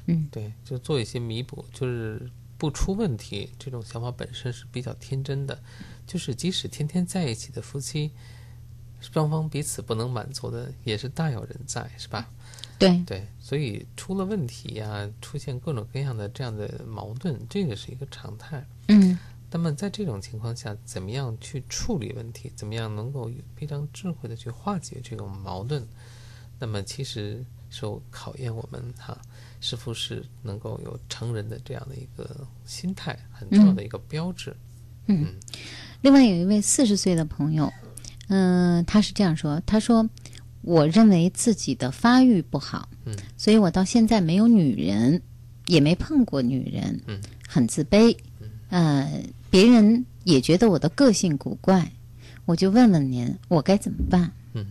嗯，对，就做一些弥补，就是不出问题。这种想法本身是比较天真的，就是即使天天在一起的夫妻，双方彼此不能满足的，也是大有人在，是吧？对，对，所以出了问题呀、出现各种各样的这样的矛盾，这个是一个常态。嗯那么在这种情况下，怎么样去处理问题？怎么样能够非常智慧的去化解这种矛盾？那么其实是考验我们哈、是否是能够有成人的这样的一个心态，很重要的一个标志。嗯。另外有一位四十岁的朋友，嗯、他是这样说：“他说，我认为自己的发育不好，嗯，所以我到现在没有女人，也没碰过女人，嗯，很自卑，呃，别人也觉得我的个性古怪，我就问问您，我该怎么办？嗯，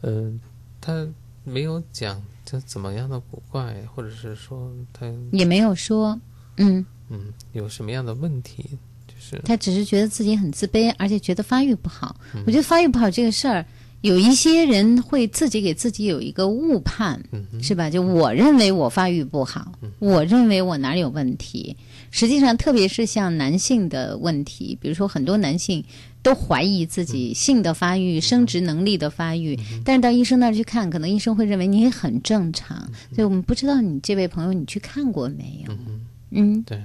呃，他没有讲这怎么样的古怪，或者是说他也没有说，嗯，嗯有什么样的问题，就是他只是觉得自己很自卑，而且觉得发育不好。嗯我觉得发育不好这个事儿，有一些人会自己给自己有一个误判，嗯是吧？就我认为我发育不好，我认为我哪儿有问题。实际上，特别是像男性的问题，比如说很多男性都怀疑自己性的发育、生殖能力的发育，但是到医生那儿去看，可能医生会认为你很正常。所以我们不知道你这位朋友你去看过没有？嗯对，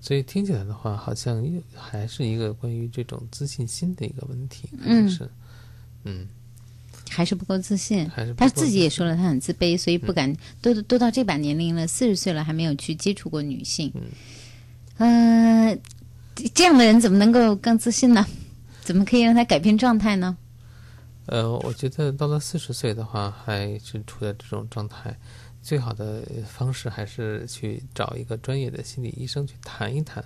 所以听起来的话，好像又还是一个关于这种自信心的一个问题，可能嗯是，嗯，还是不够自信还是。他自自己也说了，他很自卑，所以不敢。都都到这把年龄了，四十岁了，还没有去接触过女性。嗯，这这样的人怎么能够更自信呢？怎么可以让他改变状态呢？呃，我觉得到了四十岁的话，还是处在这种状态，最好的方式还是去找一个专业的心理医生去谈一谈，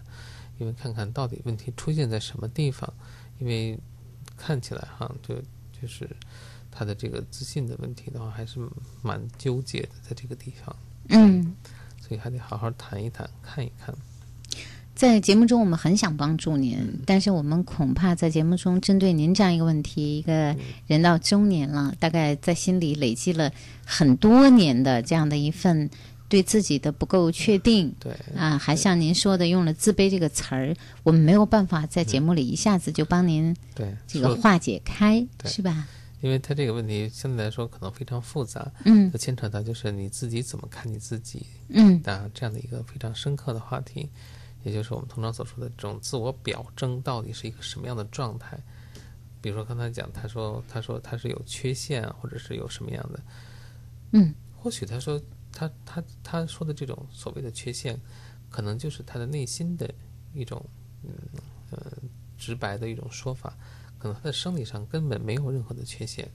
因为看看到底问题出现在什么地方，因为看起来哈，就就是他的这个自信的问题的话，还是蛮纠结的，在这个地方，嗯，所以还得好好谈一谈，看一看。在节目中，我们很想帮助您，但是我们恐怕在节目中针对您这样一个问题，一个人到中年了，大概在心里累积了很多年的这样的一份对自己的不够确定，对。啊，还像您说的用了“自卑”这个词儿，我们没有办法在节目里一下子就帮您对，这个化解开，对是吧？因为他这个问题相对来说可能非常复杂，嗯它牵扯到就是你自己怎么看你自己，嗯啊，这样的一个非常深刻的话题，也就是我们通常所说的这种自我表征到底是一个什么样的状态。比如说刚才讲，他说他说他是有缺陷啊，或者是有什么样的，嗯，或许他说他他他说的这种所谓的缺陷，可能就是他的内心的一种嗯呃直白的一种说法，可能他的生理上根本没有任何的缺陷，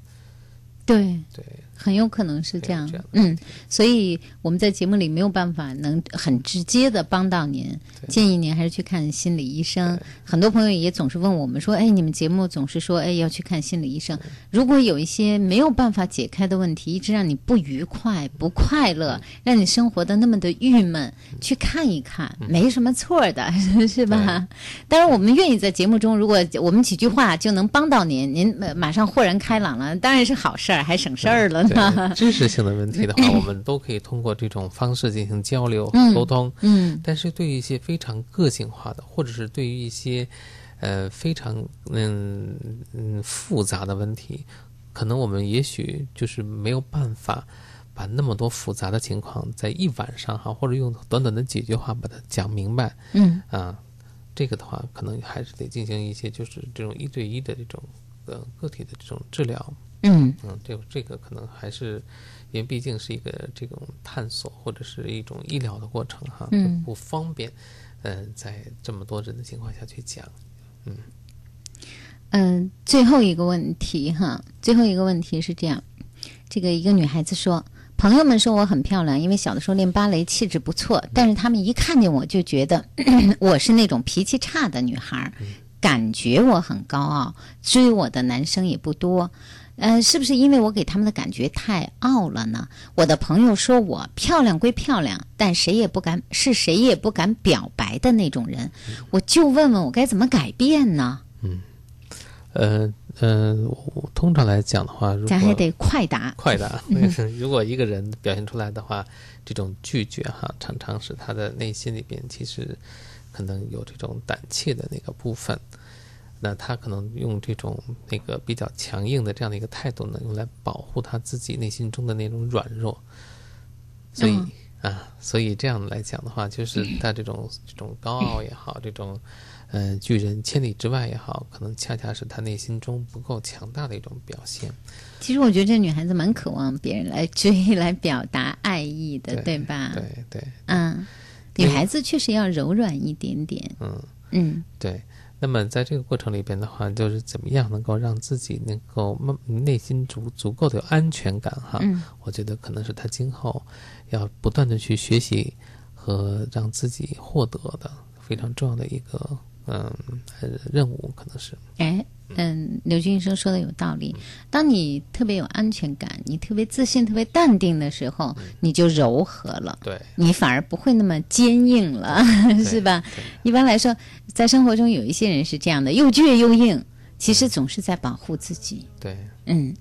对，对，很有可能是这样。这样。嗯，所以我们在节目里没有办法能很直接的帮到您，建议您还是去看心理医生。很多朋友也总是问我们说：“哎，你们节目总是说，哎，要去看心理医生。如果有一些没有办法解开的问题，一直让你不愉快、不快乐，让你生活的那么的郁闷，去看一看，没什么错的，是吧？当然，我们愿意在节目中，如果我们几句话就能帮到您，您呃马上豁然开朗了，当然是好事儿，还省事儿了呢。知识性的问题的话，我们都可以通过这种方式进行交流沟通。嗯但是对于一些非常个性化的，或者是对于一些呃非常嗯嗯复杂的问题，可能我们也许就是没有办法把那么多复杂的情况在一晚上哈，或者用短短的几句话把它讲明白。嗯啊，这个的话，可能还是得进行一些就是这种一对一的这种呃个体的这种治疗。嗯。嗯，这这个可能还是，因为毕竟是一个这种探索或者是一种医疗的过程哈，嗯。不方便，嗯、在这么多人的情况下去讲，嗯，嗯，最后一个问题哈，最后一个问题是这样，这个一个女孩子说，朋友们说我很漂亮，因为小的时候练芭蕾，气质不错，但是他们一看见我就觉得 我是那种脾气差的女孩，感觉我很高傲，追我的男生也不多。呃，是不是因为我给他们的感觉太傲了呢？我的朋友说我漂亮归漂亮，但谁也不敢是谁也不敢表白的那种人，我就问问我该怎么改变呢？嗯呃呃，我通常来讲的话，咱还得快答。快答，如果一个人表现出来的话，这种拒绝哈，常常是他的内心里边其实可能有这种胆怯的那个部分。那他可能用这种那个比较强硬的这样的一个态度呢，用来保护他自己内心中的那种软弱。所以、啊，所以这样来讲的话，就是他这种这种高傲也好，这种呃拒人千里之外也好，可能恰恰是他内心中不够强大的一种表现。其实我觉得这女孩子蛮渴望别人来追、来表达爱意的，对吧？对对，嗯，女孩子确实要柔软一点点。嗯嗯对。那么在这个过程里边的话，就是怎么样能够让自己能够慢内心足足够的有安全感哈？嗯我觉得可能是他今后要不断的去学习和让自己获得的非常重要的一个嗯呃任务，可能是哎，嗯，刘军医生说的有道理。当你特别有安全感，你特别自信、特别淡定的时候，你就柔和了，对你反而不会那么坚硬了，是吧？一般来说，在生活中有一些人是这样的，又倔又硬，其实总是在保护自己。对。嗯，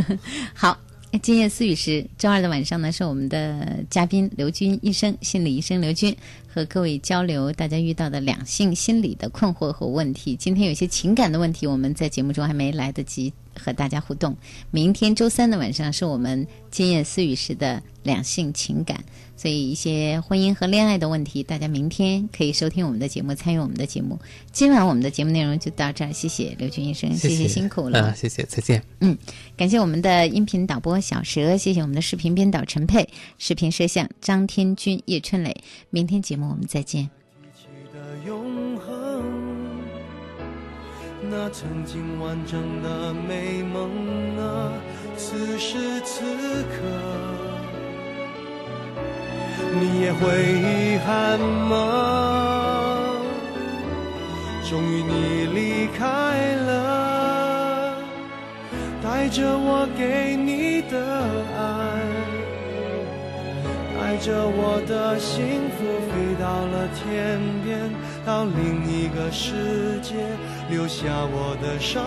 好。今夜思雨时，周二的晚上呢，是我们的嘉宾刘军医生，心理医生刘军和各位交流大家遇到的两性心理的困惑和问题。今天有些情感的问题，我们在节目中还没来得及和大家互动。明天周三的晚上是我们今夜思雨时的两性情感，所以一些婚姻和恋爱的问题，大家明天可以收听我们的节目，参与我们的节目。今晚我们的节目内容就到这儿，谢谢刘军医生，谢谢辛苦了，啊，谢谢，再见。嗯，感谢我们的音频导播小蛇，谢谢我们的视频编导陈佩，视频摄像张天军、叶春磊。明天节目我们再见。的永恒，那曾经完整的美梦啊，此时此刻，你也会遗憾吗？终于你离开了，带着我给你的爱。带着我的幸福飞到了天边，到另一个世界，留下我的伤。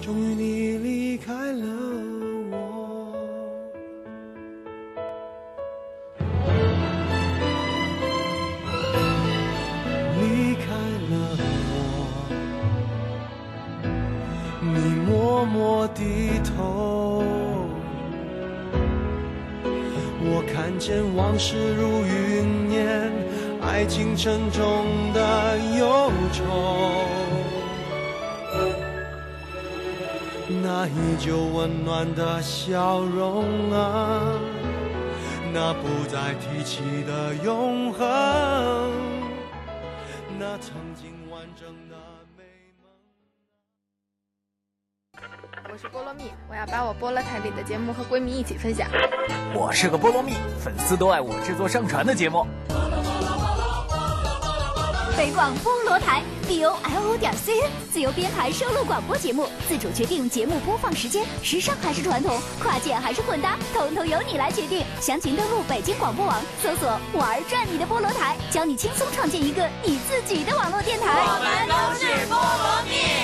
终于你离开了默默低头。我看见往事如云烟，爱情沉重的忧愁。那依旧温暖的笑容啊，那不再提起的永恒，那曾经完整的我是菠萝蜜，我要把我菠萝台里的节目和闺蜜一起分享。我是个菠萝蜜，粉丝都爱我制作上传的节目。北广菠萝台 b o l o 点 c n 自由编排收录广播节目，自主决定节目播放时间，时尚还是传统，跨界还是混搭，统统由你来决定。详情登录北京广播网，搜索“玩转你的菠萝台”，教你轻松创建一个你自己的网络电台。我们都是菠萝蜜。